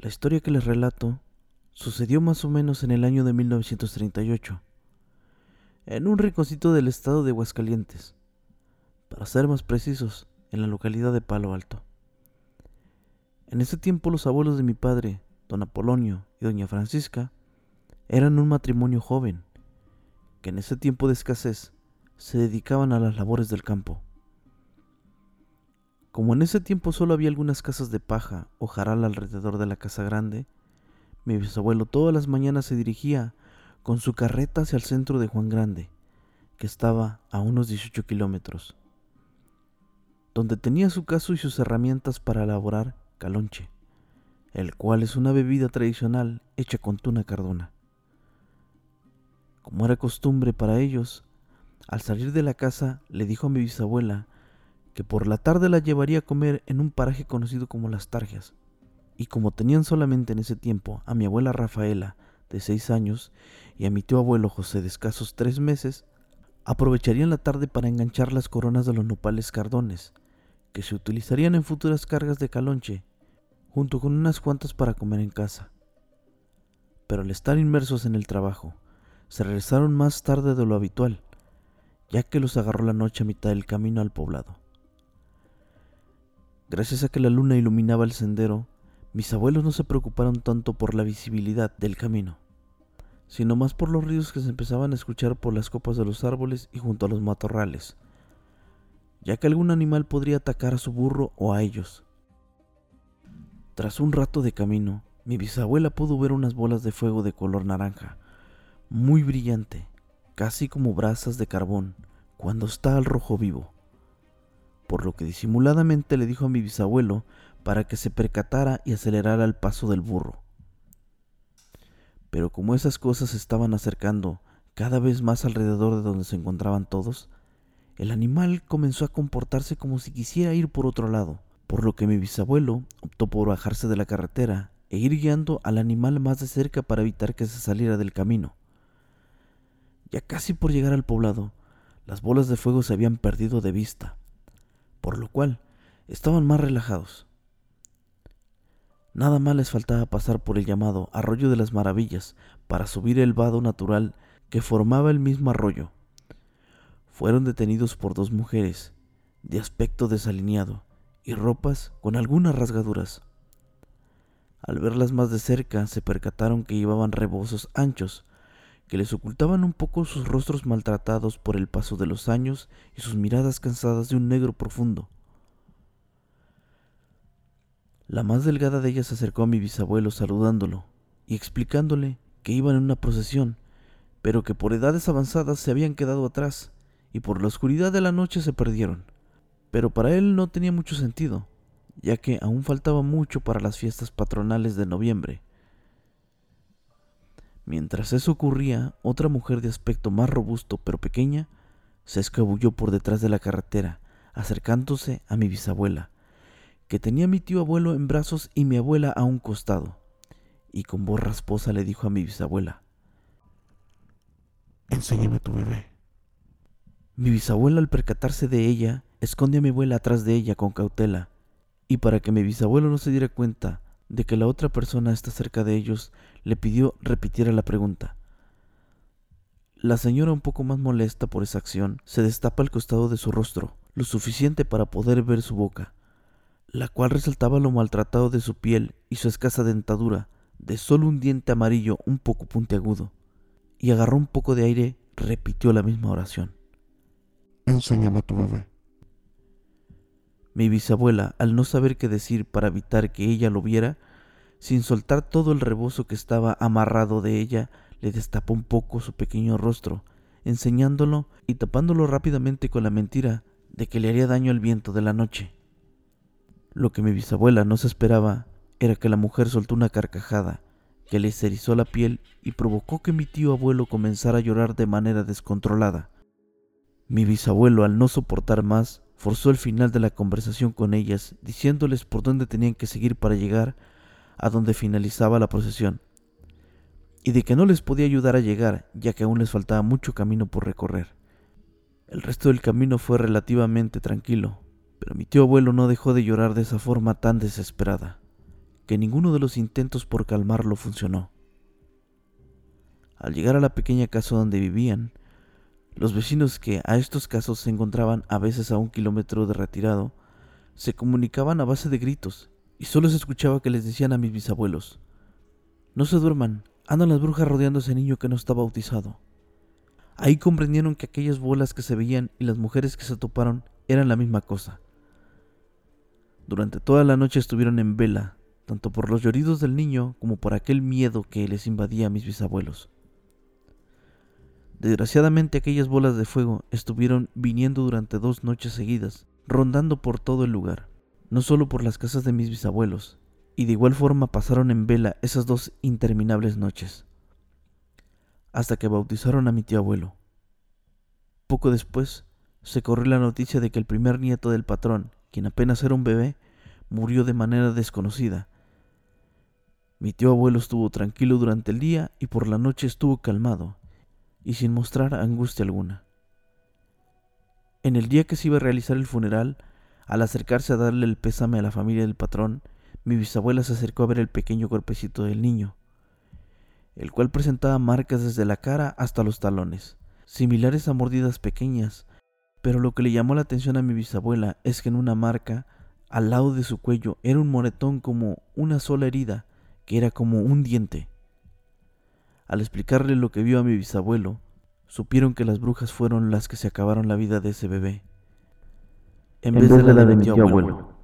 La historia que les relato sucedió más o menos en el año de 1938, en un rinconcito del estado de Aguascalientes, para ser más precisos, en la localidad de Palo Alto. En ese tiempo los abuelos de mi padre, don Apolonio y doña Francisca, eran un matrimonio joven, que en ese tiempo de escasez se dedicaban a las labores del campo. Como en ese tiempo solo había algunas casas de paja o jaral alrededor de la casa grande, mi bisabuelo todas las mañanas se dirigía con su carreta hacia el centro de Juan Grande, que estaba a unos 18 kilómetros, donde tenía su caso y sus herramientas para elaborar calonche, el cual es una bebida tradicional hecha con tuna cardona. Como era costumbre para ellos, al salir de la casa le dijo a mi bisabuela que por la tarde la llevaría a comer en un paraje conocido como Las Tarjas, y como tenían solamente en ese tiempo a mi abuela Rafaela, de seis años, y a mi tío abuelo José de escasos tres meses, aprovecharían la tarde para enganchar las coronas de los nopales cardones, que se utilizarían en futuras cargas de calonche, junto con unas cuantas para comer en casa. Pero al estar inmersos en el trabajo, se regresaron más tarde de lo habitual, ya que los agarró la noche a mitad del camino al poblado. Gracias a que la luna iluminaba el sendero, mis abuelos no se preocuparon tanto por la visibilidad del camino, sino más por los ruidos que se empezaban a escuchar por las copas de los árboles y junto a los matorrales, ya que algún animal podría atacar a su burro o a ellos. Tras un rato de camino, mi bisabuela pudo ver unas bolas de fuego de color naranja, muy brillante, casi como brasas de carbón, cuando está al rojo vivo por lo que disimuladamente le dijo a mi bisabuelo para que se percatara y acelerara el paso del burro. Pero como esas cosas se estaban acercando cada vez más alrededor de donde se encontraban todos, el animal comenzó a comportarse como si quisiera ir por otro lado, por lo que mi bisabuelo optó por bajarse de la carretera e ir guiando al animal más de cerca para evitar que se saliera del camino. Ya casi por llegar al poblado, las bolas de fuego se habían perdido de vista, por lo cual estaban más relajados. Nada más les faltaba pasar por el llamado Arroyo de las Maravillas para subir el vado natural que formaba el mismo arroyo. Fueron detenidos por dos mujeres, de aspecto desalineado y ropas con algunas rasgaduras. Al verlas más de cerca se percataron que llevaban rebozos anchos que les ocultaban un poco sus rostros maltratados por el paso de los años y sus miradas cansadas de un negro profundo. La más delgada de ellas se acercó a mi bisabuelo saludándolo y explicándole que iban en una procesión, pero que por edades avanzadas se habían quedado atrás y por la oscuridad de la noche se perdieron. Pero para él no tenía mucho sentido, ya que aún faltaba mucho para las fiestas patronales de noviembre Mientras eso ocurría, otra mujer de aspecto más robusto pero pequeña se escabulló por detrás de la carretera, acercándose a mi bisabuela, que tenía a mi tío abuelo en brazos y mi abuela a un costado, y con voz rasposa le dijo a mi bisabuela, Enséñame tu bebé. Mi bisabuela al percatarse de ella, esconde a mi abuela atrás de ella con cautela, y para que mi bisabuelo no se diera cuenta, de que la otra persona está cerca de ellos, le pidió repitiera la pregunta. La señora, un poco más molesta por esa acción, se destapa al costado de su rostro, lo suficiente para poder ver su boca, la cual resaltaba lo maltratado de su piel y su escasa dentadura, de solo un diente amarillo un poco puntiagudo, y agarró un poco de aire, repitió la misma oración. Enséñame a tu bebé. Mi bisabuela, al no saber qué decir para evitar que ella lo viera, sin soltar todo el rebozo que estaba amarrado de ella, le destapó un poco su pequeño rostro, enseñándolo y tapándolo rápidamente con la mentira de que le haría daño el viento de la noche. Lo que mi bisabuela no se esperaba era que la mujer soltó una carcajada que le erizó la piel y provocó que mi tío abuelo comenzara a llorar de manera descontrolada. Mi bisabuelo, al no soportar más, forzó el final de la conversación con ellas, diciéndoles por dónde tenían que seguir para llegar a donde finalizaba la procesión, y de que no les podía ayudar a llegar, ya que aún les faltaba mucho camino por recorrer. El resto del camino fue relativamente tranquilo, pero mi tío abuelo no dejó de llorar de esa forma tan desesperada, que ninguno de los intentos por calmarlo funcionó. Al llegar a la pequeña casa donde vivían, los vecinos que a estos casos se encontraban a veces a un kilómetro de retirado, se comunicaban a base de gritos y solo se escuchaba que les decían a mis bisabuelos, no se duerman, andan las brujas rodeando ese niño que no está bautizado. Ahí comprendieron que aquellas bolas que se veían y las mujeres que se toparon eran la misma cosa. Durante toda la noche estuvieron en vela, tanto por los lloridos del niño como por aquel miedo que les invadía a mis bisabuelos. Desgraciadamente aquellas bolas de fuego estuvieron viniendo durante dos noches seguidas, rondando por todo el lugar, no solo por las casas de mis bisabuelos, y de igual forma pasaron en vela esas dos interminables noches, hasta que bautizaron a mi tío abuelo. Poco después se corrió la noticia de que el primer nieto del patrón, quien apenas era un bebé, murió de manera desconocida. Mi tío abuelo estuvo tranquilo durante el día y por la noche estuvo calmado, y sin mostrar angustia alguna. En el día que se iba a realizar el funeral, al acercarse a darle el pésame a la familia del patrón, mi bisabuela se acercó a ver el pequeño cuerpecito del niño, el cual presentaba marcas desde la cara hasta los talones, similares a mordidas pequeñas, pero lo que le llamó la atención a mi bisabuela es que en una marca, al lado de su cuello, era un moretón como una sola herida, que era como un diente. Al explicarle lo que vio a mi bisabuelo, supieron que las brujas fueron las que se acabaron la vida de ese bebé, en, vez, de la de, mi tío abuelo.